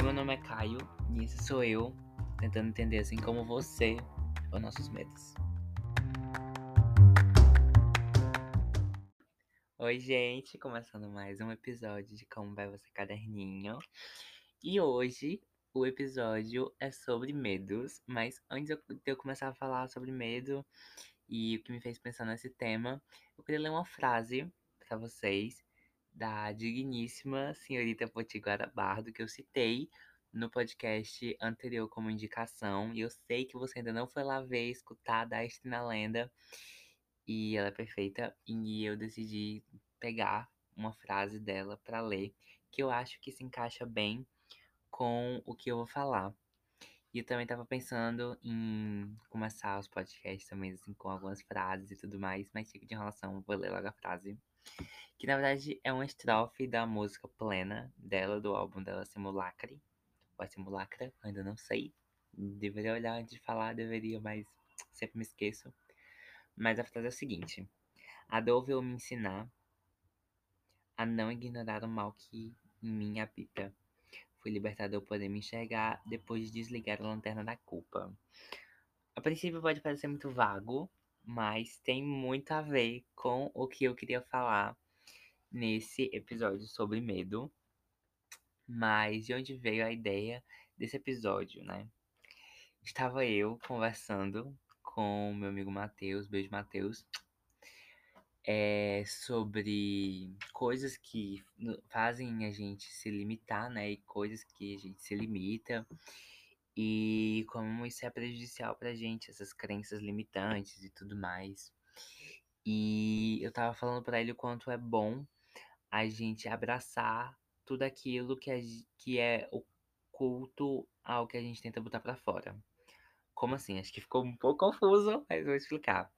Oi, meu nome é Caio e esse sou eu, tentando entender assim como você os nossos medos. Oi, gente, começando mais um episódio de Como Vai Você Caderninho. E hoje o episódio é sobre medos, mas antes de eu começar a falar sobre medo e o que me fez pensar nesse tema, eu queria ler uma frase para vocês da digníssima senhorita Potiguara Bardo, que eu citei no podcast anterior como indicação. E eu sei que você ainda não foi lá ver, escutar da Lenda. E ela é perfeita. E eu decidi pegar uma frase dela para ler, que eu acho que se encaixa bem com o que eu vou falar. E eu também tava pensando em começar os podcasts também, assim, com algumas frases e tudo mais, mas fica de enrolação, vou ler logo a frase que na verdade é uma estrofe da música Plena dela, do álbum dela Simulacre. Ou é Simulacra? Ainda não sei. Deveria olhar antes de falar, deveria, mas sempre me esqueço. Mas a frase é a seguinte: A dor veio me ensinar a não ignorar o mal que em mim habita. Fui libertado ao poder me enxergar depois de desligar a lanterna da culpa. A princípio pode parecer muito vago, mas tem muito a ver com o que eu queria falar nesse episódio sobre medo. Mas de onde veio a ideia desse episódio, né? Estava eu conversando com meu amigo Matheus, beijo Matheus, é, sobre coisas que fazem a gente se limitar, né? E coisas que a gente se limita. E como isso é prejudicial pra gente, essas crenças limitantes e tudo mais. E eu tava falando para ele o quanto é bom a gente abraçar tudo aquilo que é, que é oculto ao que a gente tenta botar para fora. Como assim? Acho que ficou um pouco confuso, mas vou explicar.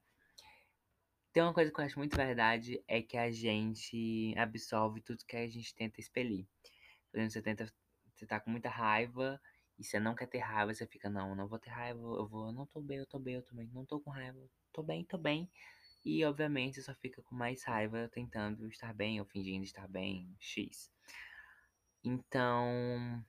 Tem uma coisa que eu acho muito verdade, é que a gente absorve tudo que a gente tenta expelir. Por exemplo, você tenta, você tá com muita raiva e você não quer ter raiva, você fica, não, não vou ter raiva, eu vou, não tô bem, eu tô bem, eu tô bem, não tô com raiva, tô bem, tô bem. E obviamente só fica com mais raiva tentando estar bem ou fingindo estar bem, X. Então,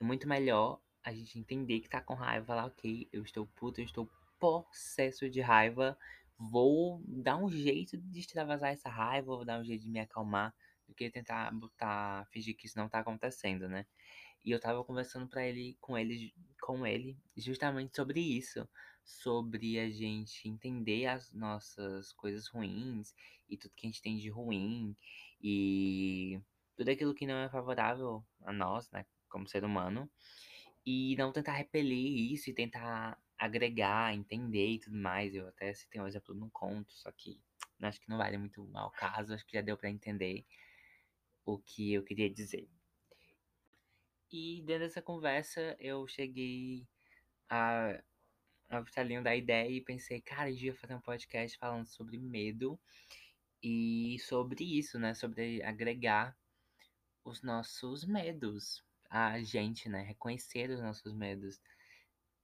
é muito melhor a gente entender que tá com raiva, falar, ok, eu estou puto, eu estou possesso de raiva, vou dar um jeito de extravasar essa raiva, vou dar um jeito de me acalmar, do que tentar botar, fingir que isso não tá acontecendo, né? E eu tava conversando para ele com ele com ele justamente sobre isso, sobre a gente entender as nossas coisas ruins e tudo que a gente tem de ruim e tudo aquilo que não é favorável a nós, né, como ser humano, e não tentar repelir isso e tentar agregar, entender e tudo mais. Eu até citei um exemplo no conto, só que acho que não vale muito ao caso, acho que já deu para entender o que eu queria dizer. E dentro dessa conversa eu cheguei a ao estalinho da ideia e pensei, cara, eu devia fazer um podcast falando sobre medo e sobre isso, né? Sobre agregar os nossos medos a gente, né? Reconhecer os nossos medos.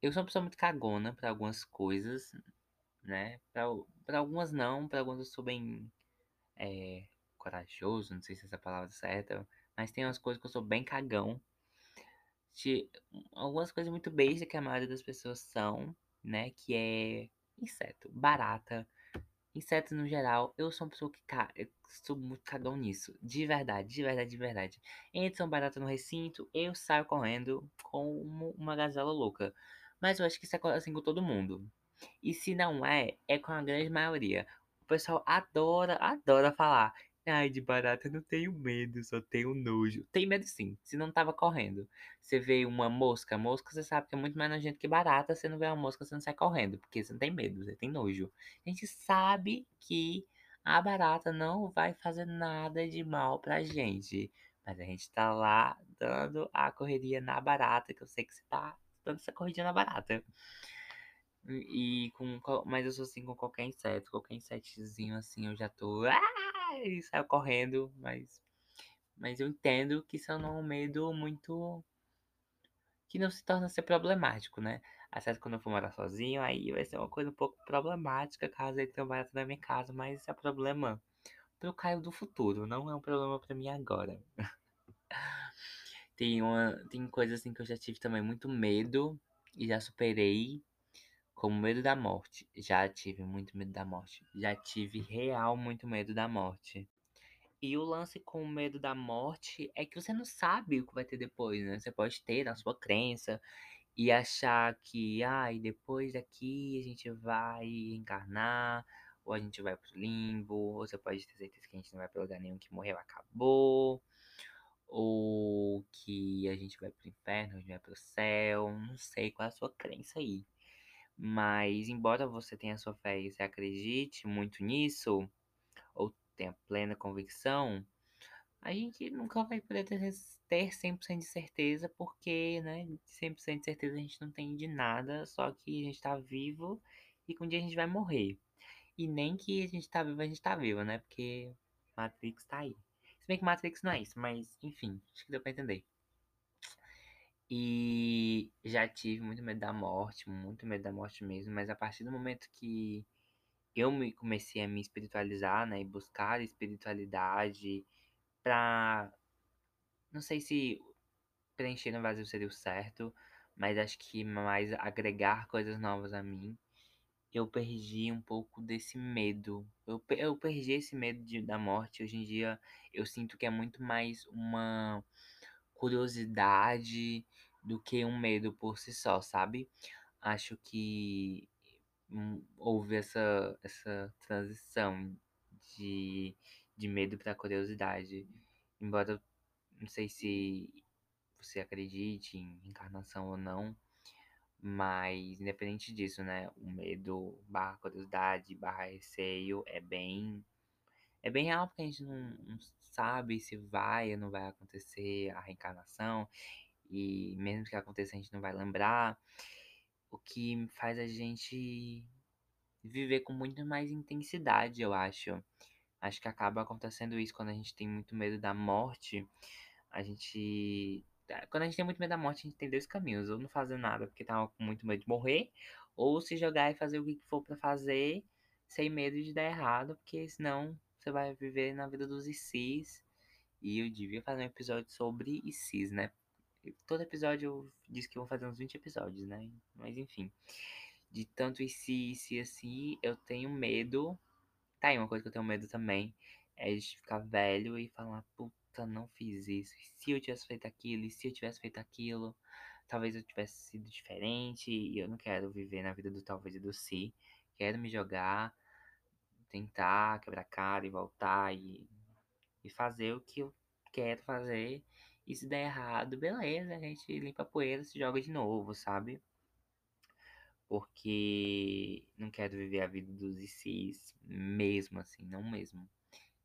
Eu sou uma pessoa muito cagona para algumas coisas, né? Para algumas não, para algumas eu sou bem é, corajoso, não sei se essa palavra é certa, mas tem umas coisas que eu sou bem cagão. De algumas coisas muito básicas que a maioria das pessoas são, né? Que é inseto, barata, inseto no geral. Eu sou uma pessoa que cara, eu sou muito cagão nisso. De verdade, de verdade, de verdade. Entra uma barata no recinto, eu saio correndo como uma gazela louca. Mas eu acho que isso é assim com todo mundo. E se não é, é com a grande maioria. O pessoal adora, adora falar. Ai, de barata eu não tenho medo, só tenho nojo. Tem medo sim, se não tava correndo. Você vê uma mosca, mosca você sabe que é muito mais nojento que barata. Você não vê uma mosca, você não sai correndo, porque você não tem medo, você tem nojo. A gente sabe que a barata não vai fazer nada de mal pra gente. Mas a gente tá lá dando a correria na barata, que eu sei que você tá dando essa corridinha na barata. E com. Mas eu sou assim com qualquer inseto, qualquer insetozinho assim, eu já tô. Ah! E saiu correndo, mas. Mas eu entendo que isso é um medo muito. que não se torna ser problemático, né? Até quando eu for morar sozinho, aí vai ser uma coisa um pouco problemática caso ele barato na minha casa, mas isso é problema pro Caio do futuro, não é um problema para mim agora. Tem, uma, tem coisas assim que eu já tive também muito medo e já superei, como medo da morte. Já tive muito medo da morte. Já tive real muito medo da morte. E o lance com o medo da morte é que você não sabe o que vai ter depois, né? Você pode ter na sua crença e achar que, ai, ah, depois daqui a gente vai encarnar, ou a gente vai pro limbo, ou você pode ter certeza que a gente não vai pra lugar nenhum que morreu, acabou, ou que a gente vai pro inferno, a gente vai pro céu, não sei qual é a sua crença aí. Mas, embora você tenha sua fé e você acredite muito nisso, ou tenha plena convicção, a gente nunca vai poder ter, ter 100% de certeza, porque, né, 100% de certeza a gente não tem de nada, só que a gente tá vivo e que um dia a gente vai morrer. E nem que a gente tá vivo, a gente tá vivo, né, porque Matrix tá aí. Se bem que Matrix não é isso, mas enfim, acho que deu pra entender. E já tive muito medo da morte, muito medo da morte mesmo, mas a partir do momento que eu me comecei a me espiritualizar, né, e buscar espiritualidade pra não sei se preencher no vazio seria o certo, mas acho que mais agregar coisas novas a mim. Eu perdi um pouco desse medo. Eu, eu perdi esse medo de, da morte. Hoje em dia eu sinto que é muito mais uma curiosidade do que um medo por si só, sabe? Acho que hum, houve essa, essa transição de, de medo para curiosidade. Embora não sei se você acredite em encarnação ou não, mas independente disso, né? O medo barra curiosidade barra receio é bem. É bem real porque a gente não, não sabe se vai ou não vai acontecer a reencarnação. E mesmo que aconteça, a gente não vai lembrar. O que faz a gente viver com muito mais intensidade, eu acho. Acho que acaba acontecendo isso quando a gente tem muito medo da morte. A gente. Tá, quando a gente tem muito medo da morte, a gente tem dois caminhos. Ou não fazer nada porque tá com muito medo de morrer. Ou se jogar e fazer o que for para fazer, sem medo de dar errado, porque senão você vai viver na vida dos ICs. E eu devia fazer um episódio sobre ICs, né? Todo episódio eu disse que eu vou fazer uns 20 episódios, né? Mas enfim. De tanto IC, IC assim, eu tenho medo. Tá aí uma coisa que eu tenho medo também. É de ficar velho e falar, puta não fiz isso. E se eu tivesse feito aquilo, e se eu tivesse feito aquilo, talvez eu tivesse sido diferente. E eu não quero viver na vida do talvez e do se. Quero me jogar, tentar quebrar cara e voltar e, e fazer o que eu quero fazer. E se der errado, beleza, a gente limpa a poeira se joga de novo, sabe? Porque não quero viver a vida dos ICs mesmo assim, não mesmo.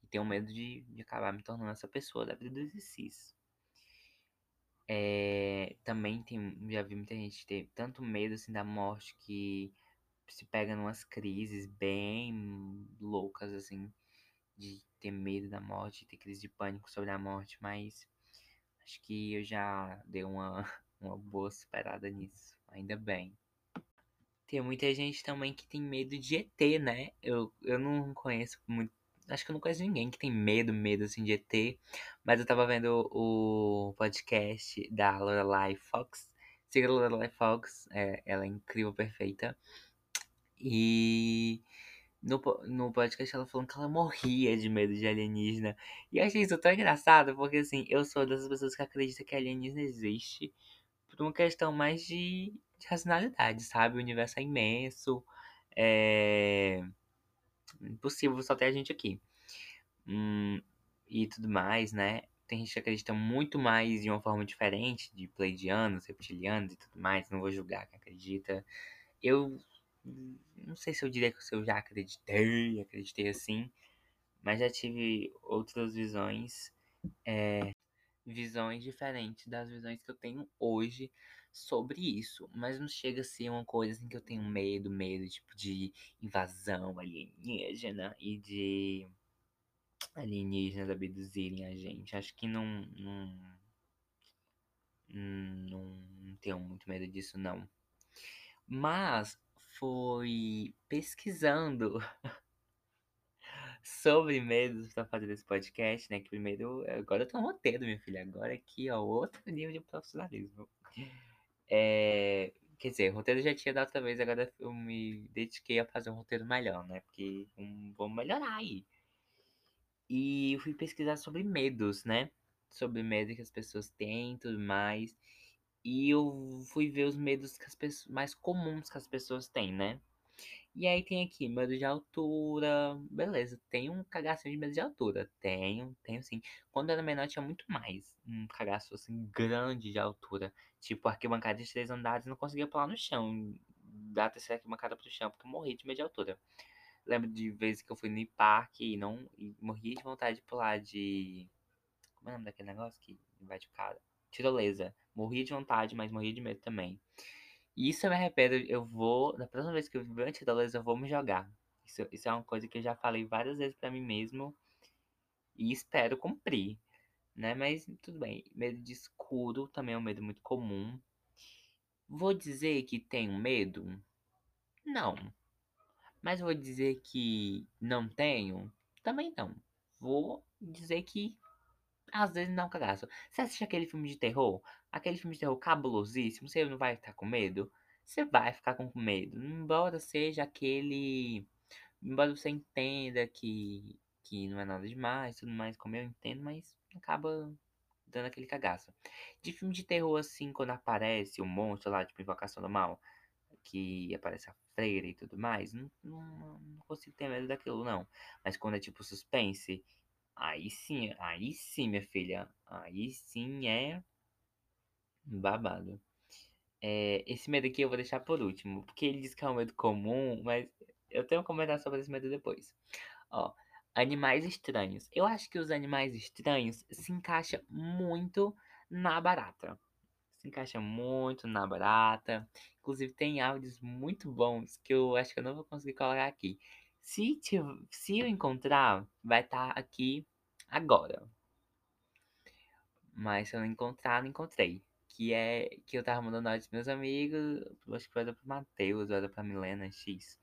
E tenho medo de, de acabar me tornando essa pessoa da vida dos ICs. É, também tem, já vi muita gente ter tanto medo assim da morte que se pega numas crises bem loucas assim de ter medo da morte, ter crise de pânico sobre a morte, mas acho que eu já dei uma, uma boa superada nisso, ainda bem. Tem muita gente também que tem medo de ET, né? Eu, eu não conheço muito Acho que eu não conheço ninguém que tem medo, medo assim de ET. Mas eu tava vendo o podcast da Lorelai Fox. Siga a Lorelai Fox, é, ela é incrível, perfeita. E no, no podcast ela falou que ela morria de medo de alienígena. E eu achei isso tão engraçado, porque assim, eu sou dessas pessoas que acreditam que alienígena existe por uma questão mais de, de racionalidade, sabe? O universo é imenso. É impossível só ter a gente aqui. Hum, e tudo mais, né? Tem gente que acredita muito mais de uma forma diferente, de pleidianos, reptilianos e tudo mais. Não vou julgar quem acredita. Eu não sei se eu diria que eu já acreditei, acreditei assim, mas já tive outras visões, é, visões diferentes das visões que eu tenho hoje sobre isso, mas não chega a ser uma coisa assim que eu tenho medo, medo tipo de invasão alienígena e de alienígenas abduzirem a gente. Acho que não não, não, não tenho muito medo disso não. Mas foi pesquisando sobre medos pra fazer esse podcast, né? Que primeiro, agora eu tô roteiro, minha filha. Agora aqui, ó, outro nível de profissionalismo. É, quer dizer, roteiro já tinha dado outra vez, agora eu me dediquei a fazer um roteiro melhor, né? Porque um, vamos melhorar aí. E eu fui pesquisar sobre medos, né? Sobre medo que as pessoas têm e tudo mais. E eu fui ver os medos pessoas, mais comuns que as pessoas têm, né? E aí tem aqui, medo de altura. Beleza, tem um cagaço de medo de altura. Tenho, tenho sim. Quando eu era menor tinha muito mais. Um cagaço assim grande de altura. Tipo, arquibancada de três andares não conseguia pular no chão. Da terceira arquibancada pro chão, porque eu morri de medo de altura. Lembro de vezes que eu fui no parque e não. E morri de vontade de pular de. Como é o nome daquele negócio que vai de cara? Tirolesa. Morri de vontade, mas morri de medo também. E isso eu me arrependo, eu vou, na próxima vez que eu viver antes da eu vou me jogar. Isso, isso é uma coisa que eu já falei várias vezes para mim mesmo e espero cumprir, né? Mas tudo bem. Medo de escuro também é um medo muito comum. Vou dizer que tenho medo? Não. Mas vou dizer que não tenho? Também não. Vou dizer que às vezes dá um cagaço. Você assiste aquele filme de terror? Aquele filme de terror cabulosíssimo, você não vai estar com medo? Você vai ficar com medo. Embora seja aquele. Embora você entenda que, que não é nada demais, tudo mais, como eu entendo, mas acaba dando aquele cagaço. De filme de terror, assim, quando aparece um monstro lá, tipo Invocação do Mal, que aparece a freira e tudo mais, não, não, não consigo ter medo daquilo, não. Mas quando é tipo suspense, Aí sim, aí sim, minha filha. Aí sim é babado. É, esse medo aqui eu vou deixar por último, porque ele diz que é um medo comum, mas eu tenho que comentar sobre esse medo depois. Ó, animais estranhos. Eu acho que os animais estranhos se encaixam muito na barata. Se encaixa muito na barata. Inclusive tem áudios muito bons que eu acho que eu não vou conseguir colocar aqui. Se, se eu encontrar, vai estar tá aqui agora. Mas se eu não encontrar, não encontrei. Que é que eu tava mandando áudio pros meus amigos, acho que foi pro Matheus, era pra Milena X.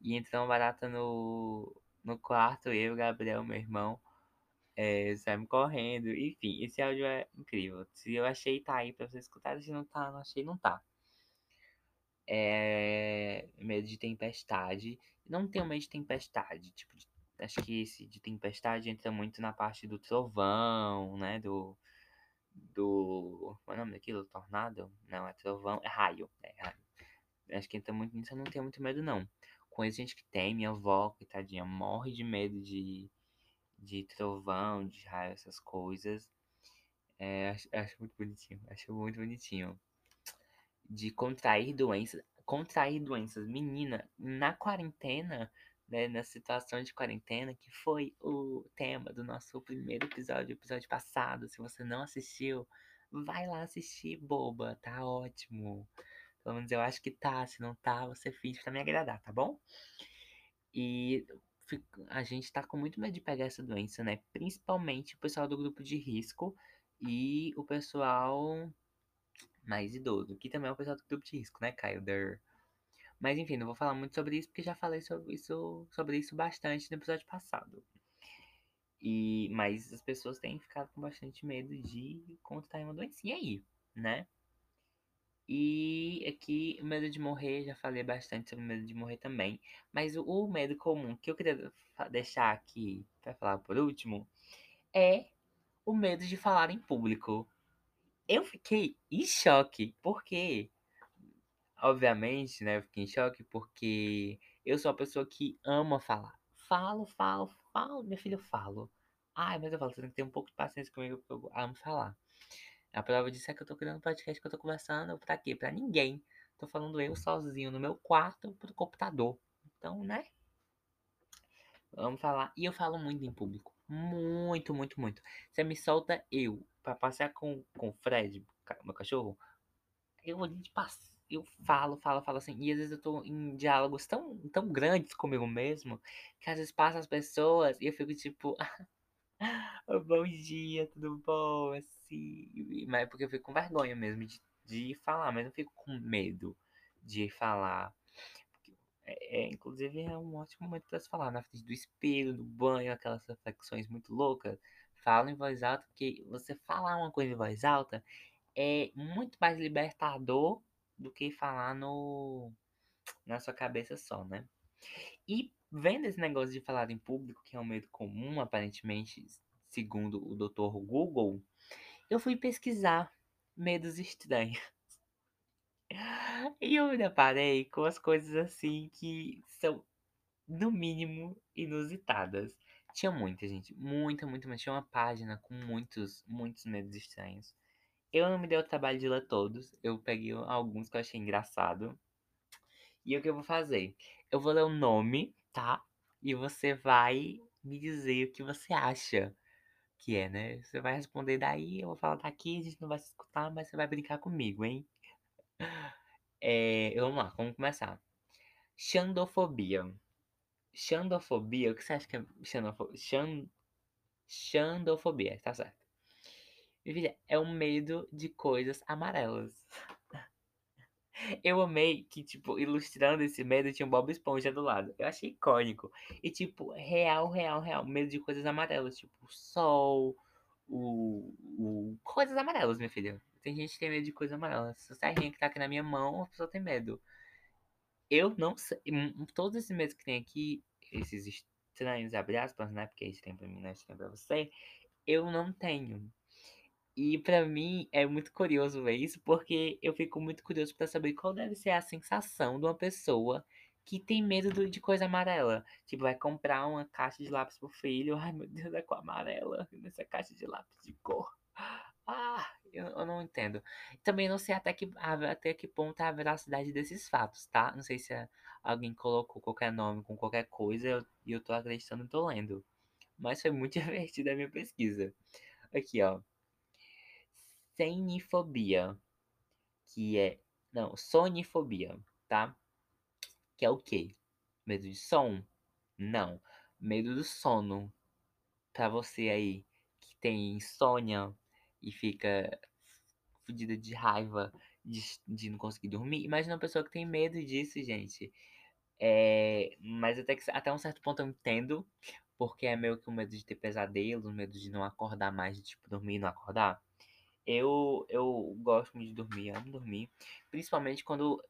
E uma barata no, no quarto, eu, Gabriel, meu irmão, é, saímos correndo. Enfim, esse áudio é incrível. Se eu achei, tá aí pra você escutar. Se não tá, não achei, não tá. É, medo de tempestade. Não tenho medo de tempestade. Tipo, de, acho que esse de tempestade entra muito na parte do trovão, né? Do. Do. Qual é o nome daquilo? Tornado? Não, é trovão. É raio. É raio. Acho que entra muito nisso. Eu não tenho muito medo, não. Conheço gente que tem. Minha avó, coitadinha, morre de medo de. De trovão, de raio, essas coisas. É, acho, acho muito bonitinho. Acho muito bonitinho de contrair doenças. Contrair doenças. Menina, na quarentena, né, na situação de quarentena, que foi o tema do nosso primeiro episódio, episódio passado. Se você não assistiu, vai lá assistir, boba, tá ótimo. Pelo menos eu acho que tá. Se não tá, você finge pra me agradar, tá bom? E a gente tá com muito medo de pegar essa doença, né? Principalmente o pessoal do grupo de risco e o pessoal mais idoso, que também é o pessoal do grupo de risco, né, Caio? Mas enfim, não vou falar muito sobre isso porque já falei sobre isso, sobre isso bastante no episódio passado. E, mas as pessoas têm ficado com bastante medo de contrair uma doencinha aí, né? E aqui, o medo de morrer, já falei bastante sobre o medo de morrer também. Mas o, o medo comum que eu queria deixar aqui para falar por último é o medo de falar em público. Eu fiquei em choque, porque, obviamente, né, eu fiquei em choque porque eu sou uma pessoa que ama falar. Falo, falo, falo, minha filha, eu falo. Ai, mas eu falo, você tem que ter um pouco de paciência comigo, porque eu amo falar. A prova disso é que eu tô criando um podcast que eu tô conversando pra quê? Pra ninguém. Tô falando eu sozinho no meu quarto pro computador. Então, né? Vamos falar. E eu falo muito em público. Muito, muito, muito. Você me solta eu pra passear com, com o Fred, meu cachorro. Eu, a gente passa, eu falo, falo, falo assim. E às vezes eu tô em diálogos tão, tão grandes comigo mesmo. Que às vezes passa as pessoas e eu fico tipo. bom dia, tudo bom? Assim. Mas é porque eu fico com vergonha mesmo de, de falar. Mas não fico com medo de falar. É, é, inclusive é um ótimo momento para se falar na frente do espelho, no banho, aquelas reflexões muito loucas. Fala em voz alta, porque você falar uma coisa em voz alta é muito mais libertador do que falar no na sua cabeça só, né? E vendo esse negócio de falar em público, que é um medo comum, aparentemente, segundo o Dr. Google, eu fui pesquisar medos estranhos. E eu me deparei com as coisas assim que são, no mínimo, inusitadas. Tinha muita, gente. Muita, muita, muita. Tinha uma página com muitos, muitos medos estranhos. Eu não me dei o trabalho de ler todos. Eu peguei alguns que eu achei engraçado. E o que eu vou fazer? Eu vou ler o nome, tá? E você vai me dizer o que você acha que é, né? Você vai responder daí, eu vou falar daqui, a gente não vai se escutar, mas você vai brincar comigo, hein? É, vamos lá, vamos começar. Xandofobia. Xandofobia, o que você acha que é xandofobia? Xan... Xandofobia, tá certo. Filha, é o medo de coisas amarelas. Eu amei que, tipo, ilustrando esse medo tinha um Bob Esponja do lado. Eu achei icônico. E, tipo, real, real, real. Medo de coisas amarelas. Tipo, sol, o, o... Coisas amarelas, minha filha. Tem gente que tem medo de coisas amarelas. Essa serrinha que tá aqui na minha mão, a pessoa tem medo. Eu não sei. Todos esses medos que tem aqui, esses estranhos, abre aspas, né? Porque é estranho pra mim, não é estranho pra você. Eu não tenho. E pra mim é muito curioso ver isso, porque eu fico muito curioso pra saber qual deve ser a sensação de uma pessoa que tem medo de coisa amarela. Tipo, vai comprar uma caixa de lápis pro filho. Ai, meu Deus, é cor amarela nessa caixa de lápis de cor. Ah, eu, eu não entendo. Também não sei até que, até que ponto é a veracidade desses fatos, tá? Não sei se alguém colocou qualquer nome com qualquer coisa e eu, eu tô acreditando e tô lendo. Mas foi muito divertida a minha pesquisa. Aqui, ó. Senifobia. Que é. Não, sonifobia, tá? Que é o quê? Medo de som? Não. Medo do sono. Pra você aí que tem insônia e fica fodida de raiva de, de não conseguir dormir. Imagina uma pessoa que tem medo disso, gente. É, mas até, que, até um certo ponto eu entendo, porque é meio que o medo de ter pesadelo, o medo de não acordar mais, de tipo, dormir e não acordar. Eu, eu gosto muito de dormir, amo dormir, principalmente quando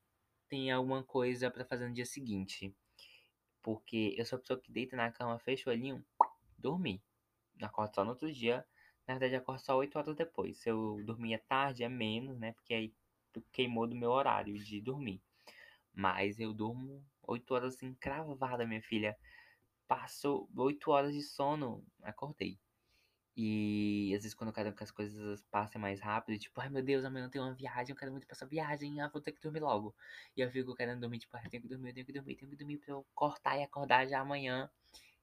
tem alguma coisa para fazer no dia seguinte. Porque eu sou a pessoa que deita na cama, fecha o olhinho, dormir. Acordo só no outro dia. Na verdade, acordo só 8 horas depois. Se eu dormia tarde, é menos, né? Porque aí queimou do meu horário de dormir. Mas eu durmo 8 horas assim, cravada, minha filha. Passo 8 horas de sono, acordei. E às vezes quando eu quero que as coisas passem mais rápido, tipo, ai meu Deus, amanhã eu tenho uma viagem, eu quero muito pra essa viagem, ah, vou ter que dormir logo. E eu fico querendo dormir, tipo, ai, eu tenho que dormir, eu tenho que dormir, tenho que dormir pra eu cortar e acordar já amanhã.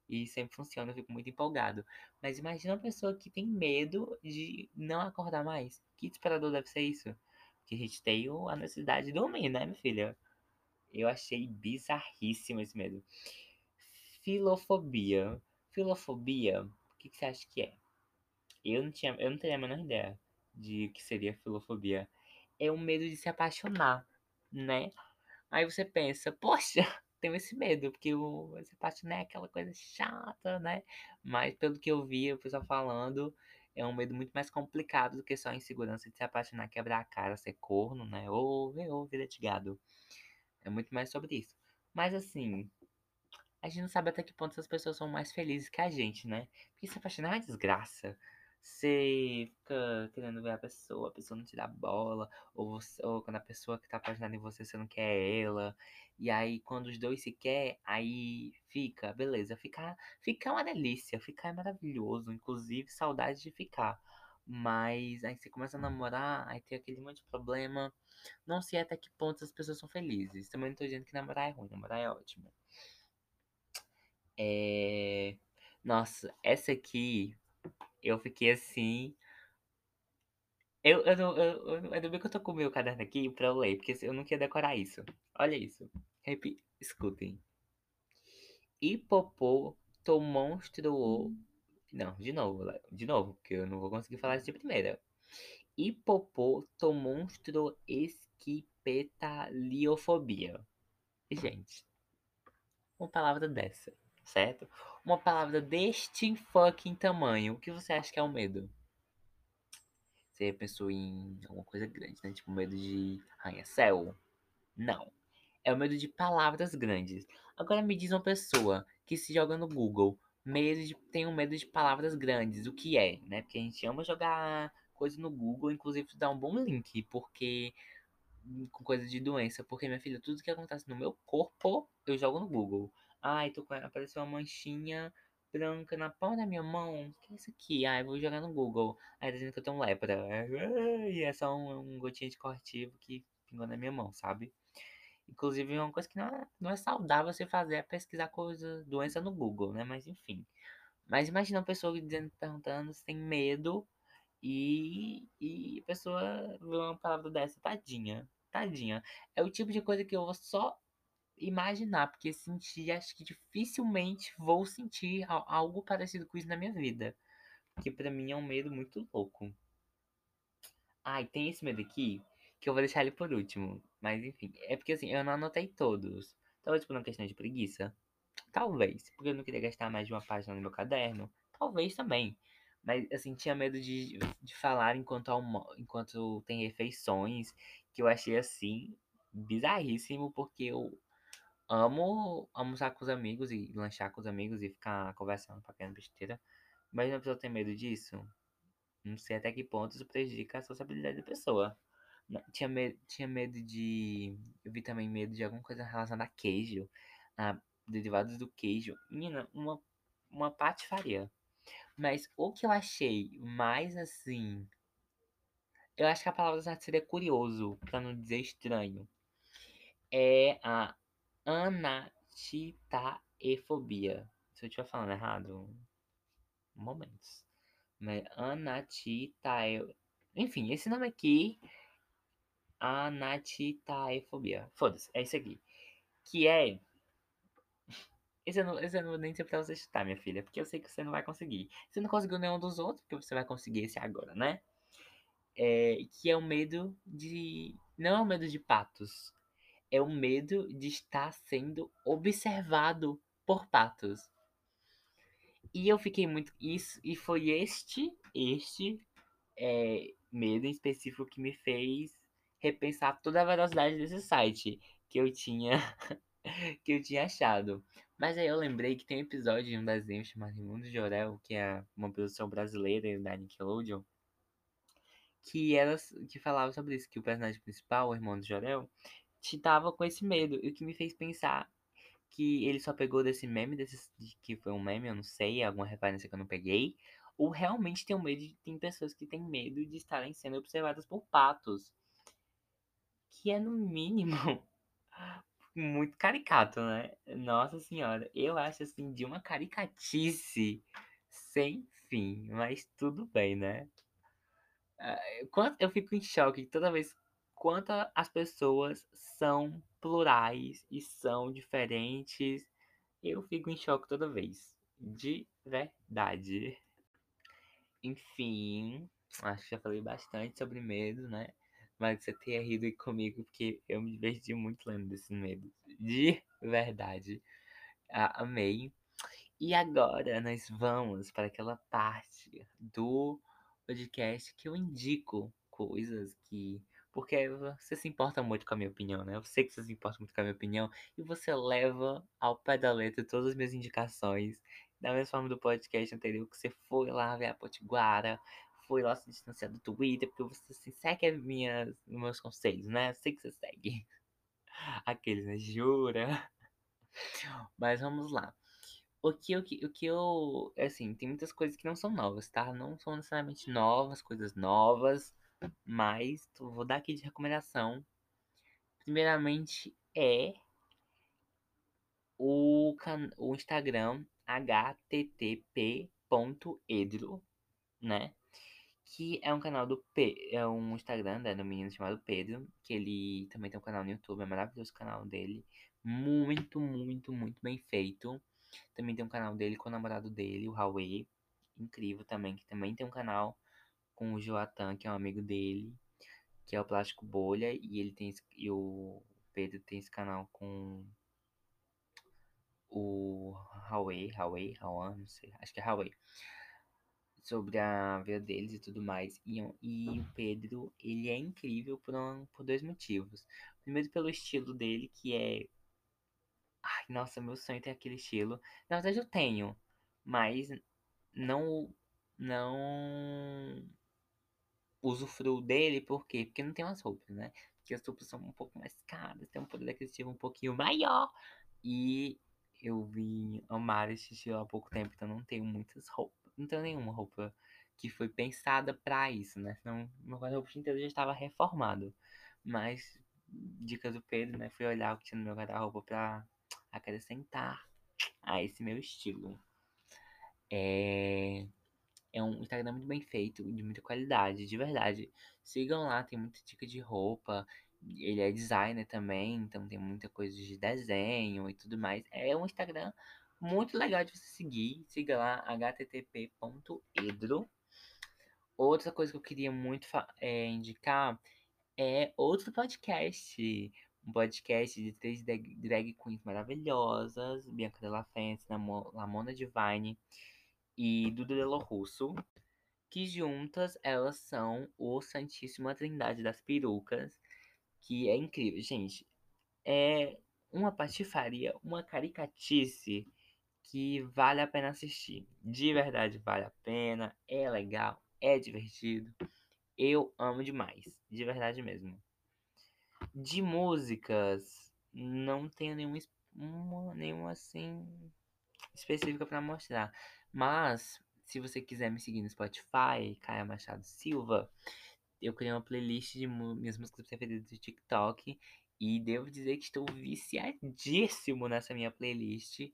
E sempre funciona, eu fico muito empolgado. Mas imagina uma pessoa que tem medo de não acordar mais. Que desesperador deve ser isso? Porque a gente tem a necessidade de dormir, né, minha filha? Eu achei bizarríssimo esse medo. Filofobia. Filofobia, o que, que você acha que é? Eu não tinha, eu não tenho a menor ideia de que seria filofobia. É o medo de se apaixonar, né? Aí você pensa, poxa, tenho esse medo, porque o se apaixonar é aquela coisa chata, né? Mas pelo que eu vi o pessoal falando, é um medo muito mais complicado do que só a insegurança de se apaixonar, quebrar a cara, ser corno, né? Ou, ou vida de gado. É muito mais sobre isso. Mas assim, a gente não sabe até que ponto essas pessoas são mais felizes que a gente, né? Porque se apaixonar é uma desgraça. Você fica querendo ver a pessoa, a pessoa não te dá bola, ou, você, ou quando a pessoa que tá apaixonada em você, você não quer ela. E aí, quando os dois se quer, aí fica, beleza. Ficar, ficar é uma delícia, ficar é maravilhoso. Inclusive, saudade de ficar. Mas aí você começa a namorar, aí tem aquele monte de problema. Não sei até que ponto as pessoas são felizes. Também não tô dizendo que namorar é ruim, namorar é ótimo. É... Nossa, essa aqui eu fiquei assim. Eu, eu, não, eu, eu, ainda bem que eu tô com o meu caderno aqui pra eu ler, porque eu não queria decorar isso. Olha isso. Repi escutem. Hipopotomonstruo. Não, de novo, de novo, porque eu não vou conseguir falar isso de primeira. Hipopotomonstro esquipetaliofobia. Gente, uma palavra dessa, certo? Uma palavra deste fucking tamanho. O que você acha que é o medo? Você pensou em alguma coisa grande, né? Tipo, medo de arranha-céu? Não. É o medo de palavras grandes. Agora me diz uma pessoa que se joga no Google, medo de, tem um medo de palavras grandes. O que é, né? Porque a gente ama jogar coisa no Google, inclusive dá um bom link, porque com coisa de doença, porque minha filha, tudo que acontece no meu corpo, eu jogo no Google. Ai, tô com apareceu uma manchinha branca na palma da minha mão. O que é isso aqui? Ai, vou jogar no Google. Aí tá dizendo que eu tenho lepra. E é só um, um gotinho de corretivo que pingou na minha mão, sabe? Inclusive, uma coisa que não é, não é saudável você fazer é pesquisar coisa, doença no Google, né? Mas enfim. Mas imagina uma pessoa dizendo, perguntando se tem medo e, e a pessoa vê uma palavra dessa, tadinha. Tadinha. É o tipo de coisa que eu vou só imaginar, porque sentir, acho que dificilmente vou sentir algo parecido com isso na minha vida. Porque pra mim é um medo muito louco. Ah, e tem esse medo aqui, que eu vou deixar ele por último. Mas enfim, é porque assim, eu não anotei todos. Talvez por uma questão de preguiça. Talvez, porque eu não queria gastar mais de uma página no meu caderno. Talvez também. Mas, assim, tinha medo de, de falar enquanto, almo enquanto tem refeições, que eu achei, assim, bizarríssimo, porque eu amo almoçar com os amigos e lanchar com os amigos e ficar conversando, fazendo besteira. Mas a pessoa tem medo disso? Não sei até que ponto isso prejudica a sociabilidade da pessoa. Tinha, me tinha medo de. Eu vi também medo de alguma coisa relacionada a queijo, a derivados do queijo. Menina, uma, uma patifaria. Mas o que eu achei mais assim. Eu acho que a palavra certa seria curioso, para não dizer estranho. É a anatitaefobia. Se eu estiver falando errado, momentos. Mas anatitae... Enfim, esse nome aqui. Anatitaefobia. Foda-se, é isso aqui. Que é esse eu, não, esse eu não vou nem dizer pra você chutar, minha filha, porque eu sei que você não vai conseguir. Você não conseguiu nenhum dos outros, porque você vai conseguir esse agora, né? É, que é o medo de. Não é o medo de patos. É o medo de estar sendo observado por patos. E eu fiquei muito. Isso, e foi este, este é, medo em específico que me fez repensar toda a velocidade desse site que eu tinha que eu tinha achado. Mas aí eu lembrei que tem um episódio de um desenho chamado Mundo de Orel, que é uma produção brasileira da Nickelodeon, que ela que falava sobre isso, que o personagem principal, o irmão de Jorel, tava com esse medo, e o que me fez pensar que ele só pegou desse meme, desse, que foi um meme, eu não sei, alguma referência que eu não peguei, ou realmente tem um medo de, tem pessoas que têm medo de estarem sendo observadas por patos. Que é no mínimo muito caricato, né? Nossa senhora, eu acho assim de uma caricatice sem fim, mas tudo bem, né? Ah, eu fico em choque toda vez quanto as pessoas são plurais e são diferentes. Eu fico em choque toda vez. De verdade. Enfim, acho que já falei bastante sobre medo, né? Mas você tenha rido comigo, porque eu me diverti muito lendo desse medo. De verdade. Ah, amei. E agora nós vamos para aquela parte do podcast que eu indico coisas que. Porque você se importa muito com a minha opinião, né? Eu sei que você se importa muito com a minha opinião. E você leva ao pé da letra todas as minhas indicações. Da mesma forma do podcast anterior, que você foi lá ver a Potiguara, foi lá se distanciar do Twitter, porque você assim, segue minhas, meus conselhos, né? Eu sei que você segue. Aqueles, né? Jura? Mas vamos lá. O que, o, que, o que eu. Assim, tem muitas coisas que não são novas, tá? Não são necessariamente novas, coisas novas. Mas vou dar aqui de recomendação. Primeiramente é o, can, o Instagram http.edro, né? que é um canal do P, é um Instagram né, do menino chamado Pedro, que ele também tem um canal no YouTube, é maravilhoso o canal dele, muito, muito, muito bem feito. Também tem um canal dele com o namorado dele, o Huawei, incrível também, que também tem um canal com o Joatan, que é um amigo dele, que é o Plástico Bolha, e ele tem e o Pedro tem esse canal com o Huawei, Huawei, Huawei, não sei, acho que é Huawei, sobre a vida deles e tudo mais. E, e o Pedro, ele é incrível por, um, por dois motivos. Primeiro pelo estilo dele, que é... Ai, nossa, meu sonho é ter aquele estilo. Na verdade eu tenho, mas não... Não usufruo dele, por quê? Porque não tem umas roupas, né? Porque as roupas são um pouco mais caras, tem um poder aquisitivo um pouquinho maior. E eu vim amar esse estilo há pouco tempo, então não tenho muitas roupas. Não tenho nenhuma roupa que foi pensada para isso, né? Senão meu guarda-roupa inteiro já estava reformado. Mas, dicas do Pedro, né? Fui olhar o que tinha no meu guarda-roupa pra acrescentar a esse meu estilo. É é um Instagram muito bem feito, de muita qualidade, de verdade. Sigam lá, tem muita dica de roupa. Ele é designer também, então tem muita coisa de desenho e tudo mais. É um Instagram muito legal de você seguir. Siga lá, http.edro. Outra coisa que eu queria muito é, indicar é outro podcast. Um podcast de três drag, queens maravilhosas. Bianca Della Fence, Lamona Divine e do Delo Russo, que juntas elas são o Santíssima Trindade das Perucas, que é incrível, gente. É uma patifaria, uma caricatice que vale a pena assistir. De verdade vale a pena, é legal, é divertido. Eu amo demais, de verdade mesmo. De músicas, não tenho nenhuma, nenhuma assim específica para mostrar. Mas, se você quiser me seguir no Spotify, Caia Machado Silva, eu criei uma playlist de minhas músicas preferidas do TikTok. E devo dizer que estou viciadíssimo nessa minha playlist.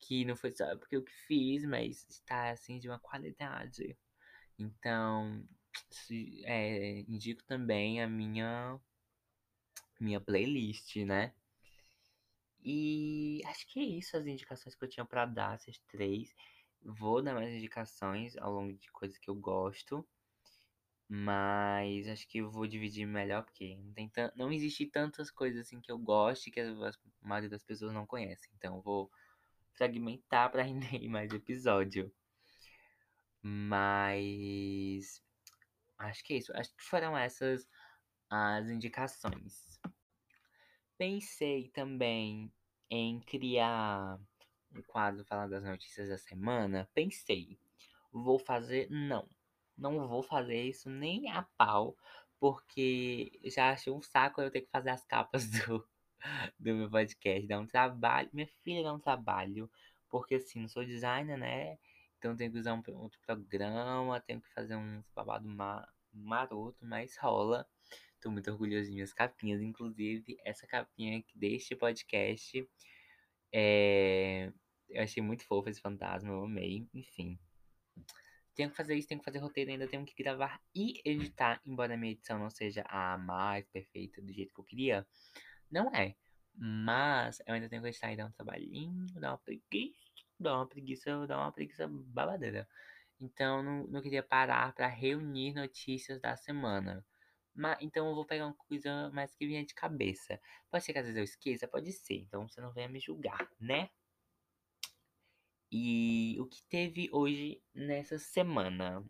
Que não foi só porque eu que fiz, mas está assim de uma qualidade. Então, é, indico também a minha minha playlist, né? E acho que é isso as indicações que eu tinha para dar, essas três. Vou dar mais indicações ao longo de coisas que eu gosto. Mas acho que eu vou dividir melhor, porque não, tem não existe tantas coisas assim que eu gosto que a maioria das pessoas não conhece. Então eu vou fragmentar para render mais episódio. Mas acho que é isso. Acho que foram essas as indicações. Pensei também em criar um quadro falando das notícias da semana, pensei, vou fazer? Não. Não vou fazer isso nem a pau, porque já achei um saco eu ter que fazer as capas do, do meu podcast. Dá um trabalho. Minha filha dá um trabalho, porque assim, não sou designer, né? Então tenho que usar um outro programa, tenho que fazer um babado maroto, mas rola. Tô muito orgulhoso de minhas capinhas, inclusive essa capinha deste podcast é... Eu achei muito fofo esse fantasma, eu amei, enfim. Tenho que fazer isso, tenho que fazer roteiro, ainda tenho que gravar e editar, embora minha edição não seja a mais perfeita do jeito que eu queria. Não é. Mas eu ainda tenho que editar e dar um trabalhinho, dar uma preguiça, dar uma preguiça, dar uma preguiça babadeira. Então não, não queria parar para reunir notícias da semana. Mas, então eu vou pegar uma coisa mais que vinha de cabeça. Pode ser que às vezes eu esqueça, pode ser. Então você não venha me julgar, né? E o que teve hoje nessa semana?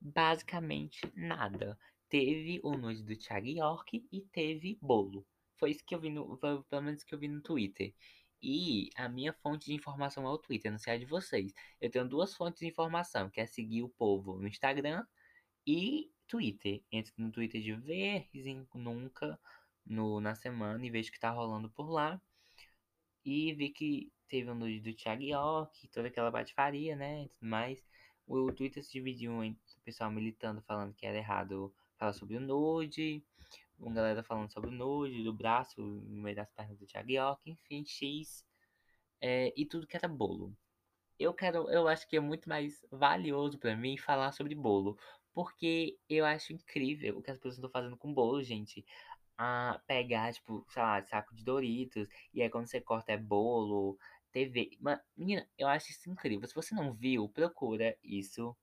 Basicamente nada. Teve o nude do Thiago York e teve bolo. Foi isso que eu vi no. Pelo menos que eu vi no Twitter. E a minha fonte de informação é o Twitter, não sei a de vocês. Eu tenho duas fontes de informação, que é seguir o povo no Instagram e Twitter. Entro no Twitter de vez em nunca no, na semana e vejo o que tá rolando por lá. E vi que teve um nude do Thiago York, toda aquela bate-faria, né? Mas o Twitter se dividiu entre o pessoal militando, falando que era errado falar sobre o nude. Uma galera falando sobre o nude, do braço, no meio das pernas do Thiago York, enfim, X. É, e tudo que era bolo. Eu quero, eu acho que é muito mais valioso para mim falar sobre bolo. Porque eu acho incrível o que as pessoas estão fazendo com bolo, gente. A pegar, tipo, sei lá, saco de Doritos. E aí quando você corta é bolo, TV. Menina, eu acho isso incrível. Se você não viu, procura isso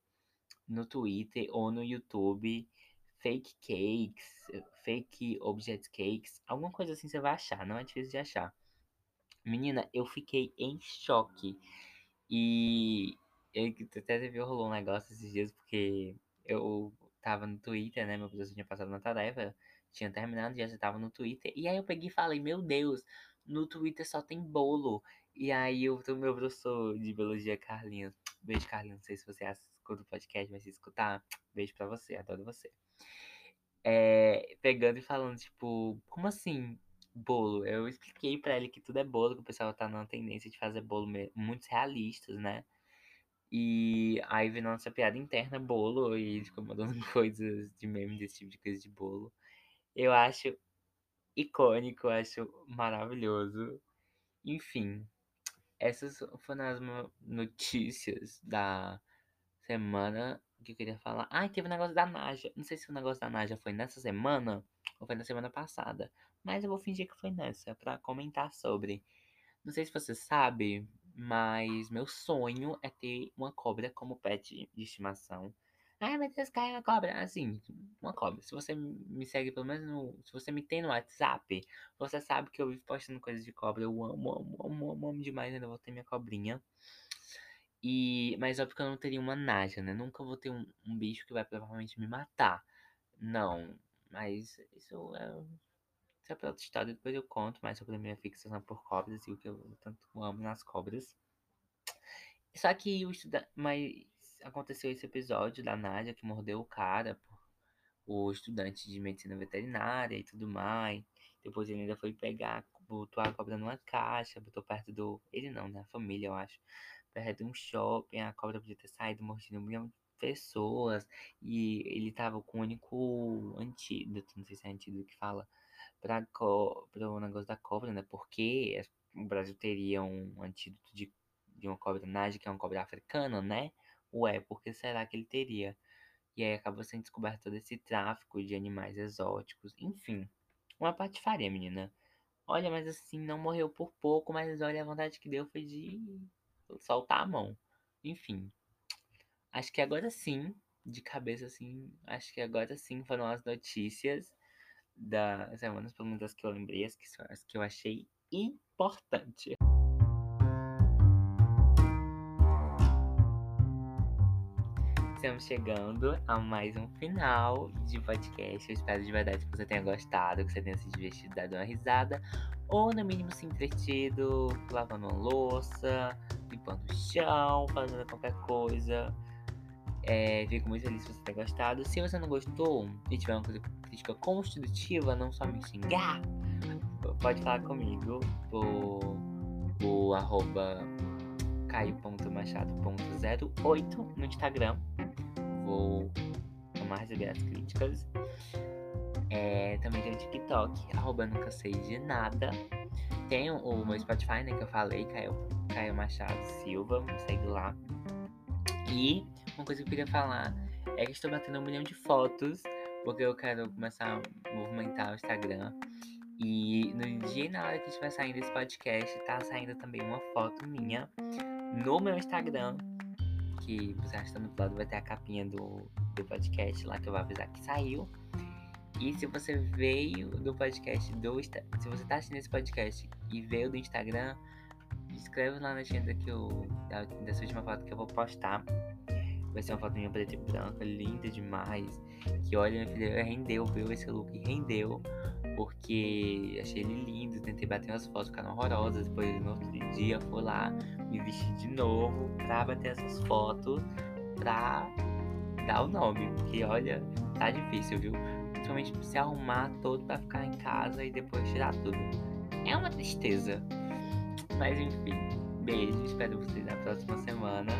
no Twitter ou no YouTube. Fake cakes, fake object cakes. Alguma coisa assim você vai achar, não é difícil de achar. Menina, eu fiquei em choque. E eu até teve rolou um negócio esses dias, porque eu tava no Twitter, né? Meu professor tinha passado uma tarefa, tinha terminado, já tava no Twitter. E aí eu peguei e falei, meu Deus, no Twitter só tem bolo. E aí o meu professor de biologia, Carlinhos. Beijo, Carlinhos. Não sei se você escuta o podcast, mas se escutar, beijo pra você, adoro você. É, pegando e falando, tipo, como assim? bolo. Eu expliquei para ele que tudo é bolo, que o pessoal tá na tendência de fazer bolo muito realistas, né? E aí veio nossa piada interna, bolo, e ficou mandando coisas de meme desse tipo de coisa de bolo. Eu acho icônico, eu acho maravilhoso. Enfim, essas foram as notícias da semana que eu queria falar. Ah, teve um negócio da Naja. Não sei se o negócio da Naja foi nessa semana ou foi na semana passada. Mas eu vou fingir que foi nessa para comentar sobre. Não sei se você sabe, mas meu sonho é ter uma cobra como pet de estimação. Ai, meu Deus, cai uma cobra. Assim, uma cobra. Se você me segue, pelo menos no. Se você me tem no WhatsApp, você sabe que eu vivo postando coisas de cobra. Eu amo, amo, amo, amo, amo demais. Ainda vou ter minha cobrinha. E, mas óbvio que eu não teria uma naja, né? Nunca vou ter um, um bicho que vai provavelmente me matar. Não. Mas isso é isso é pra outra história, depois eu conto mais sobre a minha fixação por cobras e o que eu tanto amo nas cobras. Só que o estudante. Mas aconteceu esse episódio da Nádia que mordeu o cara, o estudante de medicina veterinária e tudo mais. Depois ele ainda foi pegar, botou a cobra numa caixa, botou perto do. Ele não, né? A família, eu acho. Perto de um shopping, a cobra podia ter saído mordendo um milhão de pessoas. E ele tava com o único antídoto, não sei se é antídoto que fala para o negócio da cobra, né? Porque o Brasil teria um antídoto de, de uma cobra nage, que é uma cobra africana, né? Ué, por que será que ele teria? E aí acabou sendo descoberto todo esse tráfico de animais exóticos. Enfim, uma patifaria, menina. Olha, mas assim, não morreu por pouco, mas olha, a vontade que deu foi de soltar a mão. Enfim, acho que agora sim, de cabeça assim, acho que agora sim foram as notícias das semanas, pelo menos as que eu lembrei, as que, as que eu achei importante. Estamos chegando a mais um final de podcast. Eu espero de verdade que você tenha gostado, que você tenha se divertido, dado uma risada, ou no mínimo se entretido, lavando uma louça, limpando o chão, fazendo qualquer coisa. É, fico muito feliz se você tenha gostado. Se você não gostou e tiver uma crítica construtiva, não só me xingar, pode falar comigo por, por arroba caio.machado.08 no Instagram. Vou tomar receber as críticas. É, também tem o TikTok, arroba nunca sei de nada. Tem o meu Spotify, né, que eu falei, Caio, Caio Machado Silva, segue lá. E uma coisa que eu queria falar é que estou batendo um milhão de fotos, porque eu quero começar a movimentar o Instagram. E no dia e na hora que estiver saindo esse podcast, tá saindo também uma foto minha no meu Instagram. Que você acha no lado vai ter a capinha do, do podcast lá que eu vou avisar que saiu. E se você veio do podcast do se você tá assistindo esse podcast e veio do Instagram, escreve lá na agenda que eu, dessa última foto que eu vou postar. Vai ser uma foto minha preta e branca, linda demais. Que olha, minha filha, rendeu, viu? Esse look rendeu. Porque achei ele lindo. Tentei bater umas fotos, ficaram horrorosas. Depois no outro dia fui lá, me vesti de novo pra bater essas fotos. Pra dar o nome. Porque olha, tá difícil, viu? Principalmente se arrumar todo pra ficar em casa e depois tirar tudo. É uma tristeza. Mas enfim, beijo. Espero vocês na próxima semana.